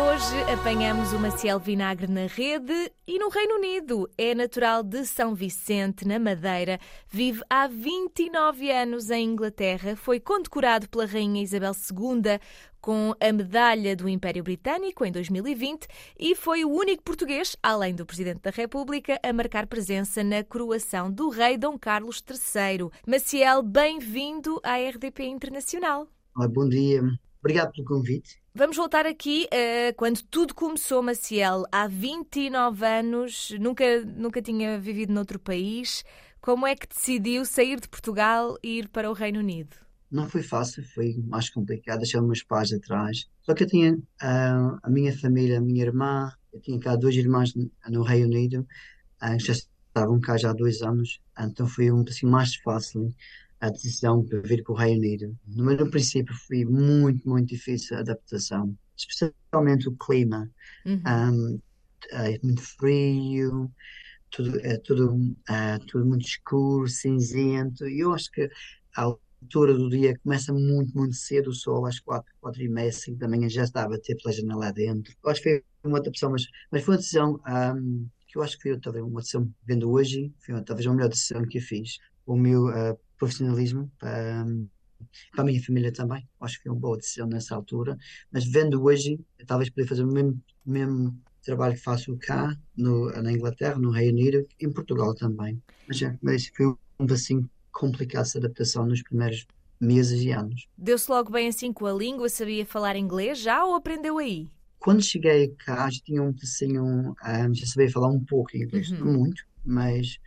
Hoje apanhamos o Maciel Vinagre na rede e no Reino Unido. É natural de São Vicente, na Madeira. Vive há 29 anos em Inglaterra. Foi condecorado pela Rainha Isabel II com a medalha do Império Britânico em 2020 e foi o único português, além do Presidente da República, a marcar presença na coroação do rei Dom Carlos III. Maciel, bem-vindo à RDP Internacional. Olá, bom dia. Obrigado pelo convite. Vamos voltar aqui uh, quando tudo começou, Maciel. Há 29 anos, nunca, nunca tinha vivido noutro país. Como é que decidiu sair de Portugal e ir para o Reino Unido? Não foi fácil, foi mais complicado, deixar meus pais atrás. Só que eu tinha ah, a minha família, a minha irmã, eu tinha cá dois irmãos no, no Reino Unido, que já estavam cá já há dois anos, então foi um pouquinho mais fácil a decisão de vir para o Reino Unido. No meu princípio foi muito, muito difícil a adaptação, especialmente o clima. Uhum. Um, é muito frio, tudo, é tudo, é tudo muito escuro, cinzento, e eu acho que a altura do dia começa muito, muito cedo, o sol às quatro, quatro e meia, cinco da manhã já estava a bater pela janela adentro. Eu acho que foi uma adaptação, mas, mas foi uma decisão um, que eu acho que foi talvez uma decisão, vendo hoje, foi uma, talvez a melhor decisão que eu fiz. O meu uh, profissionalismo para, um, para a minha família também, acho que foi uma boa decisão nessa altura, mas vendo hoje, talvez poder fazer o mesmo, mesmo trabalho que faço cá no, na Inglaterra, no Reino Unido, em Portugal também. Mas, mas foi um assim complicado essa adaptação nos primeiros meses e anos. Deu-se logo bem assim com a língua? Sabia falar inglês já ou aprendeu aí? Quando cheguei cá, já tinha um pedacinho, um, já sabia falar um pouco inglês, Uhum. não muito, mas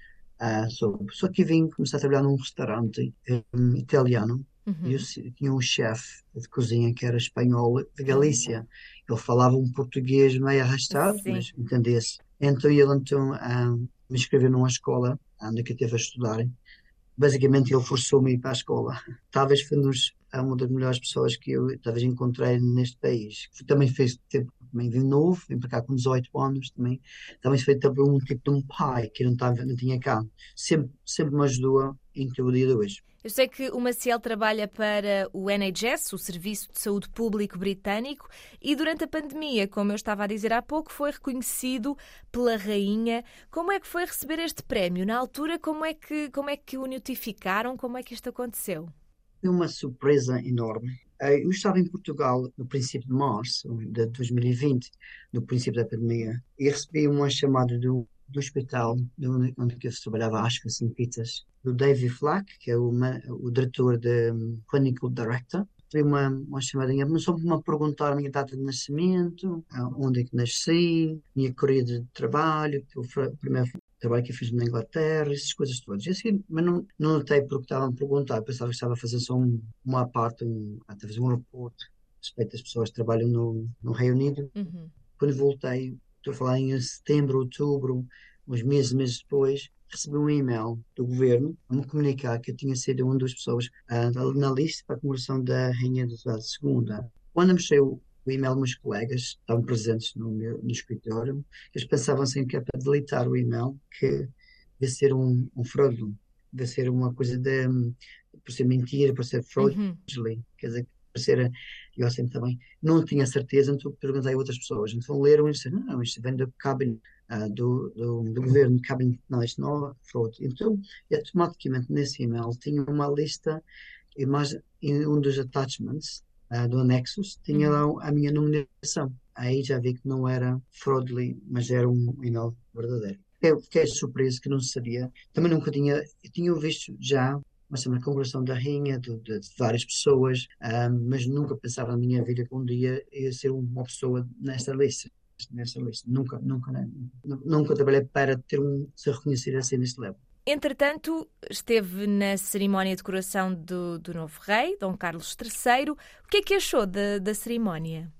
uh, só, só que vim começar a trabalhar num restaurante um, italiano Uhum. e eu se- tinha um chefe de cozinha que era espanhol de Galícia. Ele falava um português meio arrastado, Sim. mas entendia-se. Então ele então ah, me inscreveu numa escola onde eu estive a estudar. Basicamente ele forçou-me a ir para a escola. Talvez foi nos, é uma das melhores pessoas que eu talvez encontrei neste país. Também fez tempo, também vim novo, vim para cá com 18 anos também. Também foi também um tipo de um pai que não, estava, não tinha cá. Sempre, sempre me ajudou em que o dia de hoje. Eu sei que o Maciel trabalha para o NHS, o Serviço de Saúde Público Britânico, e durante a pandemia, como eu estava a dizer há pouco, foi reconhecido pela rainha. Como é que foi receber este prémio? Na altura, como é que, como é que o notificaram? Como é que isto aconteceu? Foi uma surpresa enorme. Eh, Eu estava em Portugal no princípio de março de 2020, no princípio da pandemia, e recebi uma chamada do, do hospital de onde, onde eu trabalhava, acho que em Peters, do David Flack, que é o, o diretor de um, Clinical Director. Recebi uma, uma chamadinha, só para me perguntar a minha data de nascimento, ah, onde é que nasci, minha corrida de trabalho, que o primeiro trabalho que eu fiz na Inglaterra, essas coisas todas. E assim, mas não, não notei porque estavam a perguntar, eu pensava que estava a fazer só um, uma parte, um, a fazer um reporte respeito das pessoas que trabalham no, no Reino Unido. Uhum. Quando voltei, estou a falar em setembro, outubro, uns meses, meses depois, recebi um e-mail do governo a me comunicar que eu tinha sido uma das pessoas ah, na lista para a comemoração da Rainha de Isabel II. Quando eu mostrei o, e-mail, meus colegas estavam presentes no, meu, no escritório, eles pensavam assim que é para deletar o e-mail, que devia ser um, um fraude, devia ser uma coisa de, hum, por ser mentira, por ser fraude, Uhum. quer dizer, por ser, eu assim também, não tinha certeza, então perguntei a outras pessoas, então leram e disseram, não, isto vem do cabinet, ah, do, do, do governo, não é fraude. Então, automaticamente nesse e-mail tinha uma lista e mais em um dos attachments ah, do anexos tinha Uhum. lá a minha nomeação. Aí já vi que não era fraudulent, mas era um e-mail verdadeiro. Eu fiquei surpreso que não sabia. Também nunca tinha, eu tinha visto já uma semana de congregação da rainha, de, de- de várias pessoas, ah, mas nunca pensava na minha vida que um dia ia ser uma pessoa nesta lista. Nesta lista. Nunca, nunca, né? nunca trabalhei para ter um, ser reconhecido assim neste level. Entretanto, esteve na cerimónia de coroação do, do novo rei, Dom Carlos III. O que é que achou da, da cerimónia?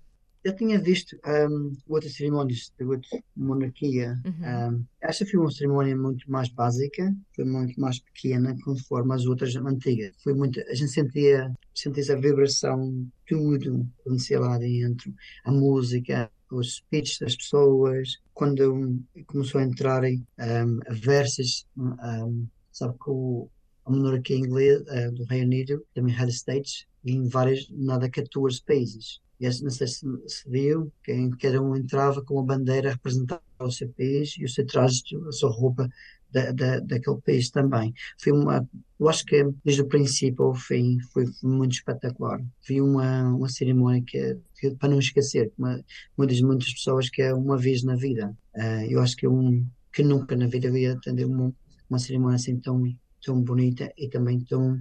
Eu tinha visto um, outras cerimónias de outra monarquia. Uhum. Um, esta foi uma cerimónia muito mais básica, foi muito mais pequena, conforme as outras antigas. Foi muito, a gente sentia, sentia a vibração, tudo acontecia lá dentro, a música, os speeches das pessoas. Quando começou a entrarem um, versos, um, sabe, com o a monarquia inglesa uh, do Reino Unido, também Head States, em várias, nada 14 países. E não sei se, se viu, que cada um entrava com a bandeira a representar o seu país e o seu traje, a sua roupa da, da, daquele país também. Foi uma, eu acho que desde o princípio ao fim foi muito espetacular. Vi uma, uma cerimónia que, que para não esquecer, uma, uma das muitas pessoas que é uma vez na vida. Uh, eu acho que um que nunca na vida ia atender uma, uma cerimónia assim tão, tão bonita e também tão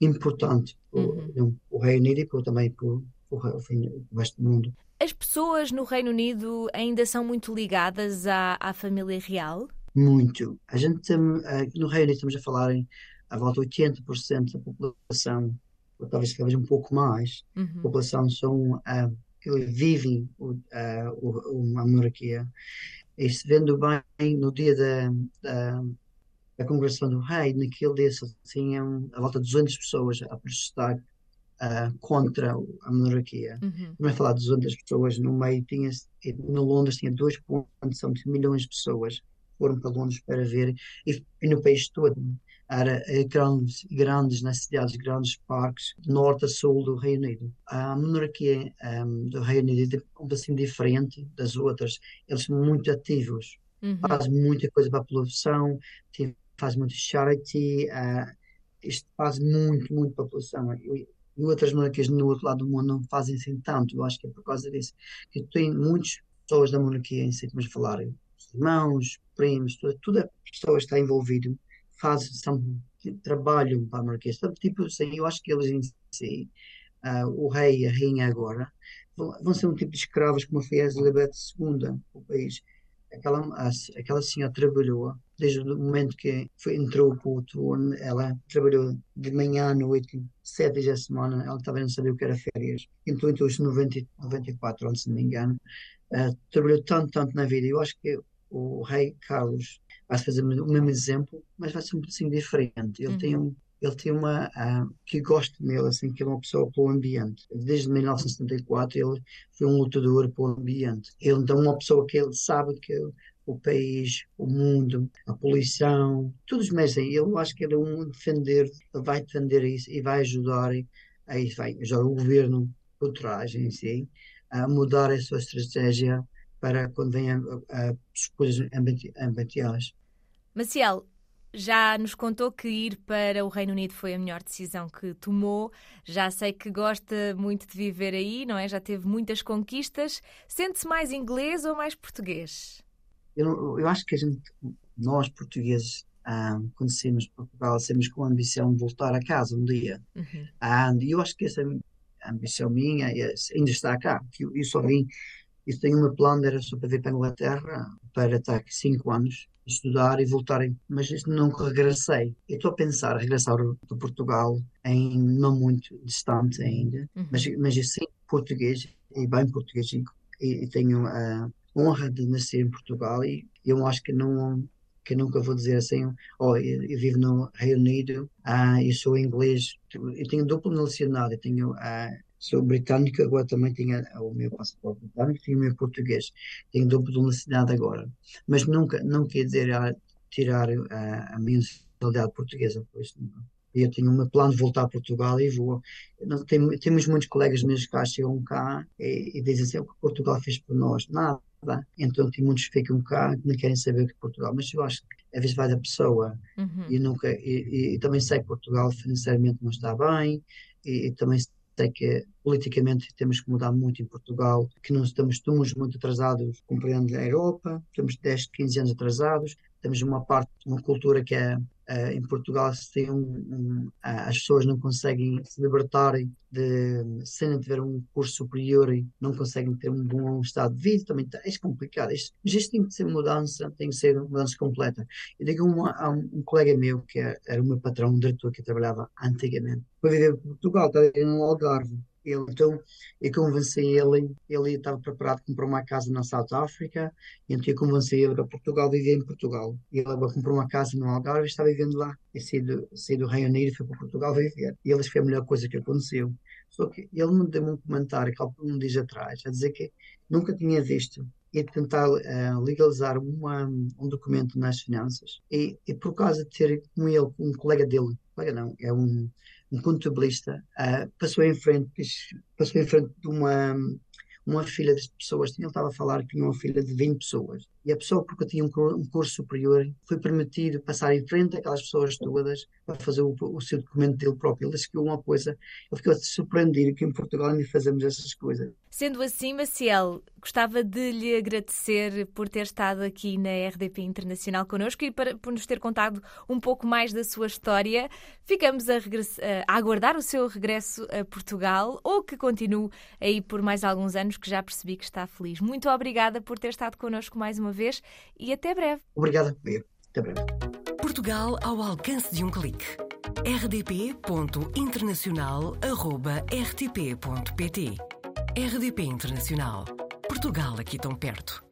importante uhum. o, o Reino Unido e também para o, o resto do mundo. As pessoas no Reino Unido ainda são muito ligadas à, à família real? Muito. A gente tem, no Reino Unido estamos a falar em à volta de 80% da população, ou talvez talvez um pouco mais, uhum. a população são uh, que vivem uh, a monarquia. E se vendo bem no dia da, da a congregação do rei, naquele dia só tinham a volta de 200 pessoas a protestar uh, contra a monarquia. Uhum. Vamos falar de 200 pessoas, no meio tinha, no Londres tinha 2,5 milhões de pessoas foram para Londres para ver, e, e no país todo. Era eh, grandes, grandes, nas cidades, grandes parques, norte a sul do Reino Unido. A monarquia um, ehm, do Reino Unido é um assim diferente das outras. Eles são muito ativos, uhum. fazem muita coisa para a população, faz muito charity, uh, isto faz muito, muito para a população. E, e outras monarquias no outro lado do mundo não fazem assim tanto. Eu acho que é por causa disso. Que tem muitas pessoas da monarquia em si, mas falar, irmãos, primos, toda, toda a pessoa está envolvida, faz, são, trabalham para a monarquia. Tipo assim, eu acho que eles em si, uh, o rei e a rainha agora, vão, vão, ser um tipo de escravos como foi a Elizabeth II, o país aquela, aquela senhora trabalhou desde o momento que foi, entrou para o trono, ela trabalhou de manhã à noite, sete dias da semana, ela também não sabia o que era férias. Isso em 94, se não me engano, uh, trabalhou tanto, tanto na vida. Eu acho que o rei Carlos vai fazer o mesmo exemplo, mas vai ser um pouquinho diferente. Ele uhum. tem um ele tem uma uh, que gosto nele, assim, que é uma pessoa pelo ambiente. Desde 1974 ele foi um lutador pelo ambiente. Ele então é uma pessoa que ele sabe que o país, o mundo, a poluição, todos os meses eu acho que ele é um defender, ele vai defender isso e vai ajudar, aí vai ajudar o governo por trás em si, a mudar a sua estratégia para quando venham as coisas ambientais. Maciel, já nos contou que ir para o Reino Unido foi a melhor decisão que tomou. Já sei que gosta muito de viver aí, não é? Já teve muitas conquistas. Sente-se mais inglês ou mais português? Eu, eu acho que a gente, nós portugueses, ah, quando saímos de Portugal, saímos com a ambição de voltar a casa um dia. Uhum. Ah, e eu acho que essa ambição minha ainda está cá. Eu, eu só vim, eu tenho uma plano, era só para vir para a Inglaterra, para estar aqui cinco anos estudar e voltarem, mas nunca regressei. Eu estou a pensar regressar para Portugal em não muito distante ainda, uhum. mas, mas eu sei português e bem português e, e tenho a honra de nascer em Portugal e eu acho que não que nunca vou dizer assim, oh, eu, eu vivo no Reino Unido, ah, eu sou inglês, eu tenho duplo nacionalidade, eu tenho ah, sou britânico, agora também tenho o meu passaporte britânico, tenho o meu português, tenho duplo de nacionalidade agora. Mas nunca, não quer dizer a, tirar a, a minha nacionalidade portuguesa, por isso nunca. Eu tenho um plano de voltar a Portugal e vou. Não, tem, temos muitos colegas meus que chegam cá e, e dizem assim: o que Portugal fez por nós? Nada. Então tem muitos que ficam cá que não querem saber o que é Portugal. Mas eu acho que às vezes vai da pessoa uhum. e, nunca, e, e, e, também sei que Portugal financeiramente não está bem e, e também sei que politicamente temos que mudar muito em Portugal, que não estamos, estamos muito atrasados compreendendo a Europa, estamos 10, 15 anos atrasados, temos uma parte, uma cultura que é Uh, em Portugal se tem um, um, uh, as pessoas não conseguem se libertarem de sem tiver um curso superior e não conseguem ter um bom estado de vida também tá, é complicado. Isto, mas isto tem que ser mudança tem que ser uma mudança completa. Eu digo uma, a um, um, colega meu que era, era o meu patrão, um diretor que trabalhava antigamente. Foi viver em Portugal, estava no Algarve ele, então eu convenci ele, ele estava preparado para comprar uma casa na South África, então eu convenci ele para Portugal viver em Portugal. Ele comprou uma casa no Algarve e está vivendo lá. E saiu do, saiu do Reino Unido e foi para Portugal viver. E eles foi a melhor coisa que aconteceu. Só que ele me deu um comentário que há um dias atrás, a dizer que nunca tinha visto e tentar uh, legalizar uma, um documento nas finanças. E, e, por causa de ter com ele, um colega dele, colega não, é um, um contabilista, uh, passou em frente, passou em frente de uma uma filha de pessoas, ele estava a falar que tinha uma filha de 20 pessoas, e a pessoa, porque tinha um, curso superior, foi permitido passar em frente àquelas pessoas todas para fazer o, o seu documento dele próprio. Ele escreveu uma coisa, ele ficou surpreendido que em Portugal ainda fazemos essas coisas. Sendo assim, Maciel, gostava de lhe agradecer por ter estado aqui na RDP Internacional connosco e para, por nos ter contado um pouco mais da sua história. Ficamos a, a aguardar o seu regresso a Portugal ou que continue aí por mais alguns anos, que já percebi que está feliz. Muito obrigada por ter estado connosco mais uma vez e até breve. Obrigada, até breve. Portugal ao alcance de um clique. rdp.internacional.rtp.pt RDP Internacional. Portugal aqui tão perto.